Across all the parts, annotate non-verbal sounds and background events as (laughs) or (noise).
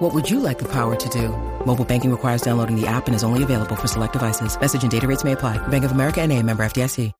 What would you like the power to do? Mobile banking requires downloading the app and is only available for select devices. Message and data rates may apply. Bank of America and a member FDIC.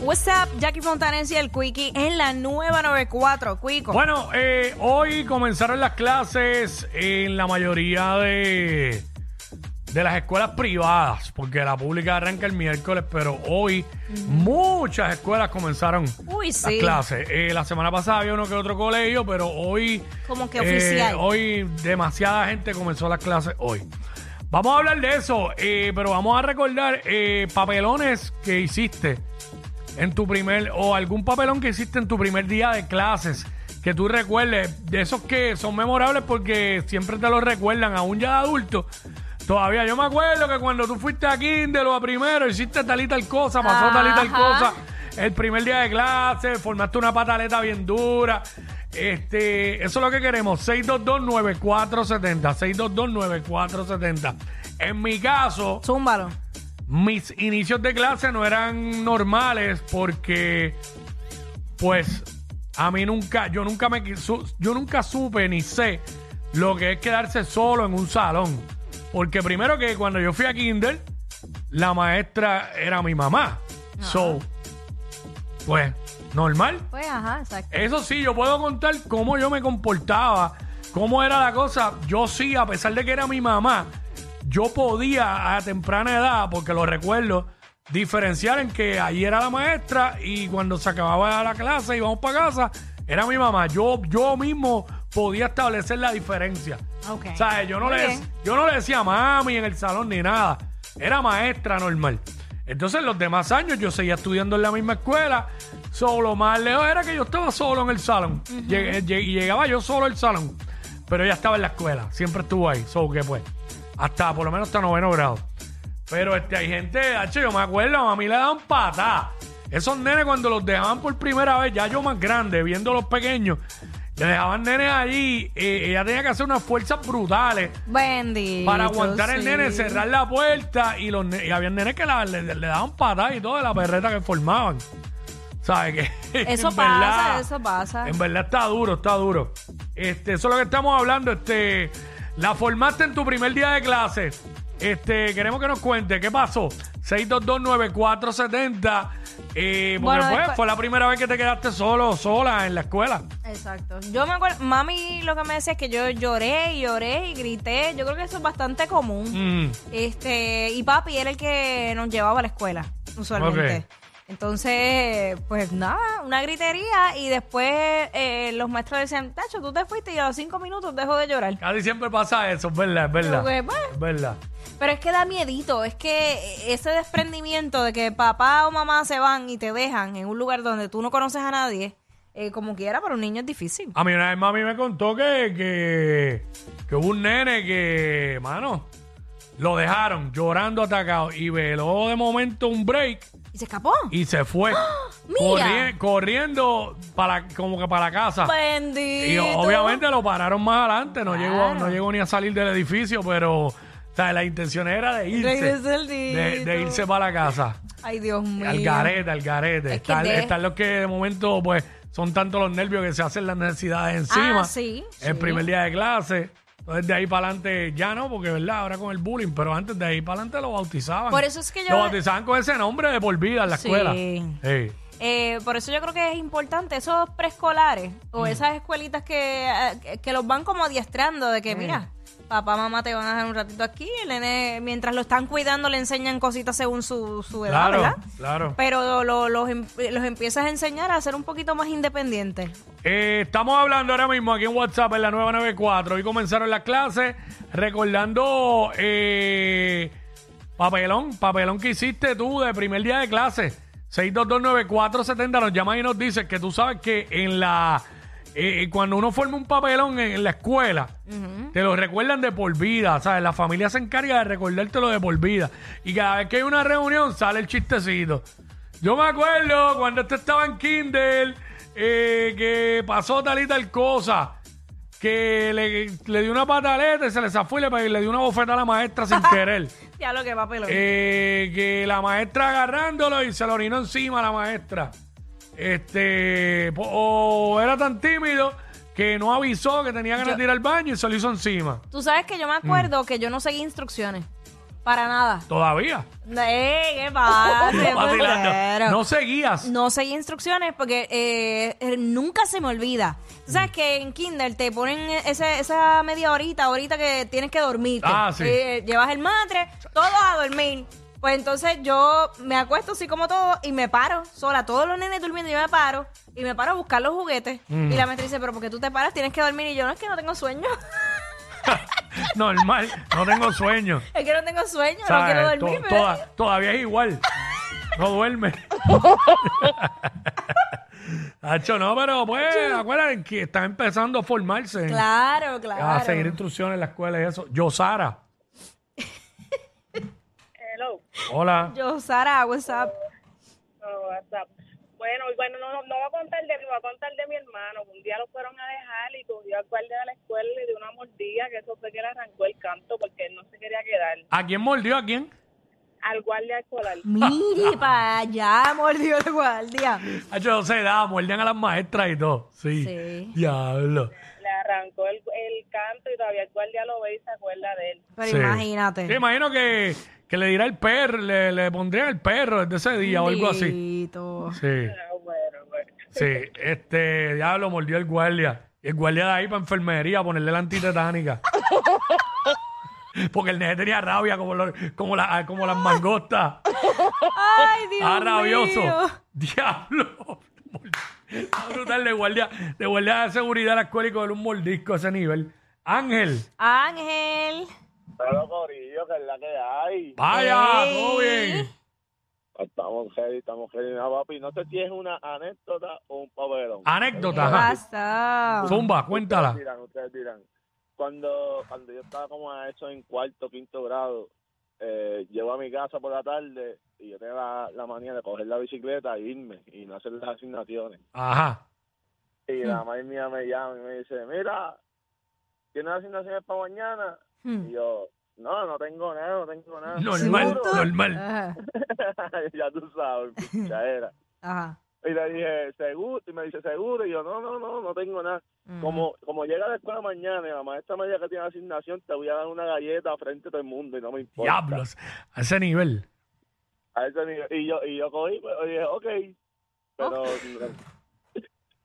What's up, Jackie Fontanes y el Quickie en la nueva 94, Quico. Bueno, eh, hoy comenzaron las clases en la mayoría de, de las escuelas privadas, porque la pública arranca el miércoles, pero hoy muchas escuelas comenzaron Uy, las clases. Eh, la semana pasada había uno que otro colegio, pero hoy... Como que eh, oficial. hoy demasiada gente comenzó las clases hoy. Vamos a hablar de eso, eh, pero vamos a recordar eh, papelones que hiciste en tu primer, o algún papelón que hiciste en tu primer día de clases, que tú recuerdes, de esos que son memorables porque siempre te los recuerdan, aún ya de adulto. Todavía yo me acuerdo que cuando tú fuiste a Kindle o a primero, hiciste tal y tal cosa, pasó tal y tal Ajá. cosa. El primer día de clase, formaste una pataleta bien dura. Este, eso es lo que queremos. 622-9470. 622-9470. En mi caso, Zúmbalo. mis inicios de clase no eran normales porque, pues, a mí nunca, yo nunca me, yo nunca supe ni sé lo que es quedarse solo en un salón. Porque primero que cuando yo fui a Kinder, la maestra era mi mamá. So, pues, normal. Pues, ajá, exacto. Eso sí, yo puedo contar cómo yo me comportaba, cómo era la cosa. Yo sí, a pesar de que era mi mamá, yo podía a temprana edad, porque lo recuerdo, diferenciar en que allí era la maestra y cuando se acababa la clase y íbamos para casa, era mi mamá. Yo, yo mismo podía establecer la diferencia. Ok. O sea, yo no, Muy le, bien. yo no le decía mami en el salón ni nada. Era maestra normal. Entonces, los demás años yo seguía estudiando en la misma escuela. Solo más lejos era que yo estaba solo en el salón. Llegué- llegué- y llegaba yo solo al salón. Pero ella estaba en la escuela. Siempre estuvo ahí. So que pues. Hasta, por lo menos hasta noveno grado. Pero este, hay gente, H, yo me acuerdo, a mí le daban patadas. Esos nenes cuando los dejaban por primera vez, ya yo más grande, viendo los pequeños, le dejaban nenes allí, eh, ella tenía que hacer unas fuerzas brutales Bendito. para aguantar el sí. nene, cerrar la puerta y los ne- y había nenes que la- le, le daban patadas y todo de la perreta que formaban. ¿Sabes qué? (laughs) Eso pasa, eso pasa. En verdad está duro, está duro. Este, eso es lo que estamos hablando. Este, la formaste en tu primer día de clase. Este, queremos que nos cuente qué pasó. 6229470. Porque Bueno, pues, después- fue la primera vez que te quedaste solo sola en la escuela. Exacto. Yo me acuerdo, mami lo que me decía es que yo lloré y lloré y grité. Yo creo que eso es bastante común. Mm. Este, y papi era el que nos llevaba a la escuela, usualmente. Ok. Entonces, pues nada, una gritería y después eh, los maestros decían, Tacho, tú te fuiste y a los cinco minutos dejo de llorar. Casi siempre pasa eso, es verdad, es verdad. Bueno. Es verdad. Pero es que da miedito, es que ese desprendimiento de que papá o mamá se van y te dejan en un lugar donde tú no conoces a nadie, eh, como quiera, para un niño es difícil. A mí una vez mami me contó que, que, que hubo un nene que, mano, lo dejaron llorando atacado y veló de momento un break ¿Y se escapó? y se fue Mira. corri- corriendo para como que para casa. Bendito. Y obviamente lo pararon más adelante, no llegó, Claro. no llegó ni a salir del edificio, pero o sea, la intención era de irse. Regresa el De, de dito. irse para la casa. Ay, Dios mío. Al garete, al garete. Es que Están, de- están los que de momento, pues, son tantos los nervios que se hacen las necesidades encima. Ah, sí, El sí. primer día de clase. Entonces, de ahí para adelante ya no, porque, ¿verdad? Ahora con el bullying, pero antes de ahí para adelante lo bautizaban. Por eso es que yo- Lo bautizaban con ese nombre de por vida en la Sí. escuela. Sí. Eh, por eso yo creo que es importante esos preescolares o Mm. esas escuelitas que, eh, que- que los van como adiestrando de que, Mm. mira, papá, mamá te van a dejar un ratito aquí, el nene, mientras lo están cuidando le enseñan cositas según su, su edad, Claro, ¿verdad? claro. Pero lo- los, em- los empiezas a enseñar a ser un poquito más independientes. Eh, estamos hablando ahora mismo aquí en WhatsApp en la 994. Hoy comenzaron las clases recordando eh, papelón, papelón que hiciste tú de primer día de clase. 6229470 nos llama y nos dice que tú sabes que en la eh, cuando uno forma un papelón en, en la escuela, te lo recuerdan de por vida, ¿sabes? La familia se encarga de recordártelo de por vida. Y cada vez que hay una reunión sale el chistecito. Yo me acuerdo cuando este estaba en Kindle, eh, que pasó tal y tal cosa, que le, le dio una pataleta y se le zafó y le, pe- le dio una bofeta a la maestra sin (laughs) querer. Ya lo que va pelón. Eh, que la maestra agarrándolo y se lo orinó encima a la maestra. Este, o era tan tímido que no avisó que tenía ganas de ir al baño y se lo hizo encima. Tú sabes que yo me acuerdo que yo no seguí instrucciones. Para nada. Todavía. Eh, ¿Qué pasa? (laughs) Vacilando. Pero- No seguías. No seguí instrucciones porque eh, eh, nunca se me olvida. Tú sabes que en Kindle te ponen ese, esa media horita, ahorita que tienes que dormir. Ah, sí. llevas el matre, todo a dormir. Pues entonces yo me acuesto así como todo y me paro sola. Todos los nenes durmiendo, yo me paro y me paro a buscar los juguetes. Mm. Y la maestra dice, pero ¿por qué tú te paras? Tienes que dormir. Y yo, no, es que no tengo sueño. (laughs) Normal. No tengo sueño. (laughs) es que no tengo sueño, no quiero To- dormir. toda- todavía es igual. No duerme. (laughs) Hacho, no, pero pues, acuérdate que están empezando a formarse. Claro, claro. A seguir instrucciones en la escuela y eso. Yo, Sara. Hola. Yo, Sara, what's up? Oh, WhatsApp. Bueno, y bueno, no, no, no voy a contar de mí, voy a contar de mi hermano. Un día lo fueron a dejar y cogió al guardia de la escuela y le dio una mordida, que eso fue que le arrancó el canto porque él no se quería quedar. ¿A quién mordió? ¿A quién? Al guardia escolar. Mire para allá, (laughs) mordió el guardia. No se da, muerden a las maestras y todo. Sí. Sí. Diablo. Le arrancó el, el canto y todavía el guardia lo ve y se acuerda de él. Pero Sí. imagínate. Sí, imagino que, que le dirá el perro, le, le pondrían el perro desde ese día o algo así. Bendito. Sí, sí. Este, diablo, mordió el guardia. Y el guardia de ahí para enfermería, ponerle la antitetánica. Porque el nene tenía rabia como, los- como, la- como las mangostas. Ay, Dios Ah, rabioso. mío. Diablo. Está brutal de guardia, de guardia de seguridad de escuela y coger un mordisco a ese nivel. Ángel, Ángel. Pero Corillo, que es la que hay. vaya, Ey. todo bien. Estamos heavy, estamos heavy. No, papi, no sé si es una anécdota o un papelón. ¿Qué Anécdota, ajá. pasa? Zumba, cuéntala. Ustedes dirán, ustedes dirán. Cuando, cuando yo estaba como a eso en cuarto, quinto grado, eh, llego a mi casa por la tarde y yo tengo la, la manía de coger la bicicleta e irme y no hacer las asignaciones. Ajá. Y la madre mía me llama y me dice, mira, ¿tienes asignaciones para mañana? Hmm. Y yo, no, no tengo nada, no tengo nada. Normal, ¿Seguro? normal. (laughs) Ya tú sabes, era. (laughs) Ajá. Y le dije, seguro, y me dice, seguro, y yo, no, no, no, no tengo nada. Mm. Como, como llega a la escuela mañana y la maestra me diga que tiene asignación, te voy a dar una galleta frente a todo el mundo y no me importa. Diablos. A ese nivel. A ese nivel. Y yo, y yo cogí, pues, y dije, ok, pero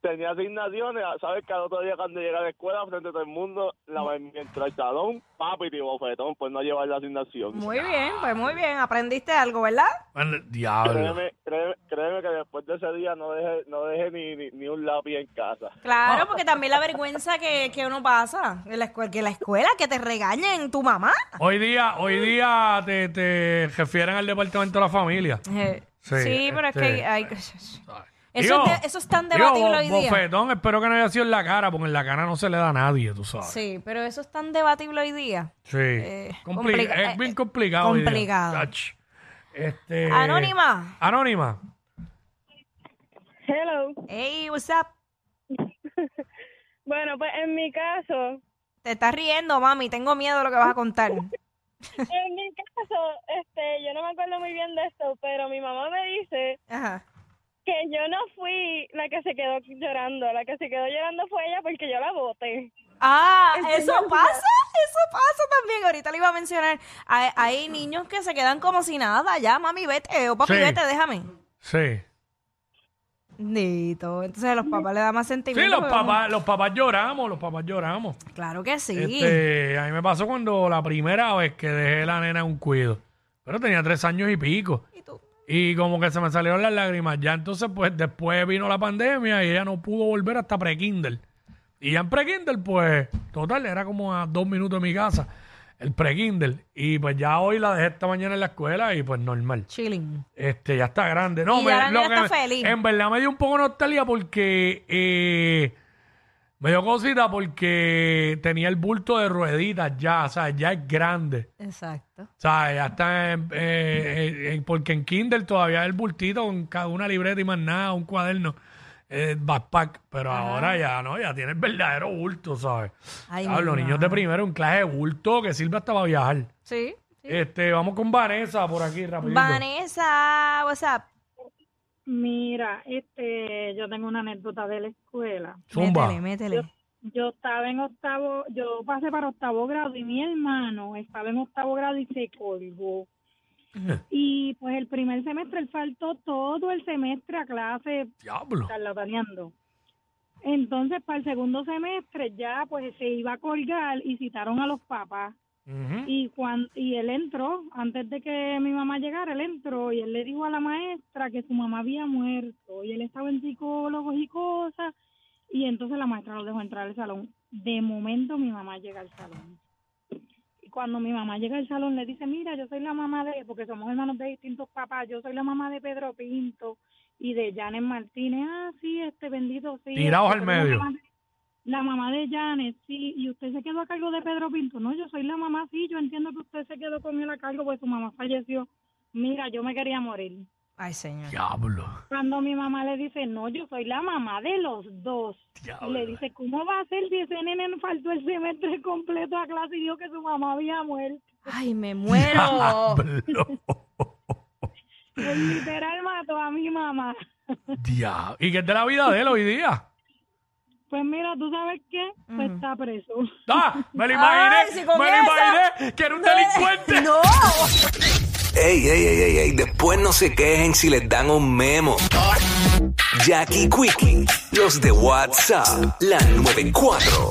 tenía asignaciones, sabes que al otro día cuando llega a la escuela frente a todo el mundo, la entró al salón, papi, y bofetón, pues no llevar la asignación. Muy bien, pues muy bien. Aprendiste algo, ¿verdad? Bueno, Diablo. Créeme, créeme, créeme que después de ese día no dejé, no dejé ni, ni, ni un lápiz en casa. Claro, porque también la vergüenza que, que uno pasa en la escuela, que la escuela, que te regañen tu mamá. Hoy día, hoy día te, te refieren al departamento de la familia. Eh, Sí, Sí, pero este- es que hay... Eso, Digo, es de- eso es tan digo, debatible bo- hoy día. Bofetón, espero que no haya sido en la cara, porque en la cara no se le da a nadie, tú sabes. Sí, pero eso es tan debatible hoy día. Sí. Eh, Compli- complica- es bien eh, complicado. hoy día. complicado. Ach. Este, Anónima. Anónima. Hello. Hey, what's up? (laughs) Bueno, pues en mi caso, Te estás riendo, mami. Tengo miedo de lo que vas a contar. (laughs) en mi caso, este, yo no me acuerdo muy bien de esto, pero mi mamá me dice Ajá. Que yo no fui la que se quedó llorando, la que se quedó llorando fue ella porque yo la boté. Ah, eso pasa, eso pasa también. Ahorita le iba a mencionar. Hay, hay niños que se quedan como si nada. Ya, mami, vete. O papi, Sí. vete, déjame. Sí. Dito. Entonces a los papás le da más Sí, sentimiento. los porque uno- papás, los papás lloramos, los papás lloramos. Claro que sí. Este, a mí me pasó cuando la primera vez que dejé la nena en un cuido. Pero tenía tres años y pico. ¿Y como que se me salieron las lágrimas. Ya entonces, pues después vino la pandemia y ella no pudo volver hasta pre-Kindle. Y ya en pre-Kindle, pues, total, era como a dos minutos de mi casa, el pre-Kindle. Y pues ya hoy la dejé esta mañana en la escuela y pues normal. Chilling. Este, ya está grande. No, Y me- ya la lo nena que está me- feliz. En verdad me dio un poco de nostalgia porque eh, Me dio cosita porque tenía el bulto de rueditas ya, o sea, ya es grande. Exacto. O sea, ya está, en- eh, eh, porque en Kindle todavía el bultito con cada una libreta y más nada, un cuaderno, eh, backpack, pero ahora ya no, ya tiene el verdadero bulto, ¿sabes? Ay, Claro, los niños de primero, un clase de bulto que sirve hasta para viajar. Sí. sí. Este, vamos con Vanessa por aquí, rapidito. Vanessa, what's up? Mira, este, yo tengo una anécdota de la escuela. Zumba. Métele, métele. Yo estaba en octavo, yo pasé para octavo grado y mi hermano estaba en octavo grado y se colgó. Y pues el primer semestre él faltó todo el semestre a clase Diablo. charlataneando. Entonces para el segundo semestre ya pues se iba a colgar y citaron a los papás. Y cuando, y él entró, antes de que mi mamá llegara, él entró y él le dijo a la maestra que su mamá había muerto y él estaba en psicólogos y cosas y entonces la maestra lo dejó entrar al salón. De momento mi mamá llega al salón. Y cuando mi mamá llega al salón le dice, mira, yo soy la mamá de, porque somos hermanos de distintos papás, yo soy la mamá de Pedro Pinto y de Janet Martínez. Ah, sí, este bendito, sí. Tirados este, al medio. de- la mamá de Janet, sí, y usted se quedó a cargo de Pedro Pinto. No, yo soy la mamá, sí, yo entiendo que usted se quedó con él a cargo porque su mamá falleció. Mira, yo me quería morir. Ay, señor. Diablo. Cuando mi mamá le dice, no, yo soy la mamá de los dos. Diablo. Y le dice, ¿cómo va a ser si ese nene faltó el semestre completo a clase y dijo que su mamá había muerto? Ay, me muero. Diablo. Pues (laughs) literal mató a mi mamá. Diablo. ¿Y qué es de la vida de él hoy día? Pues mira, ¿tú sabes qué? Pues está preso. Ah, (laughs) me lo imaginé. Ay, si con me lo imaginé que era un delincuente. (laughs) no. Ey, ey, ey, ey, ey, después no se quejen si les dan un memo. Jackie Quickie, los de WhatsApp, la 94.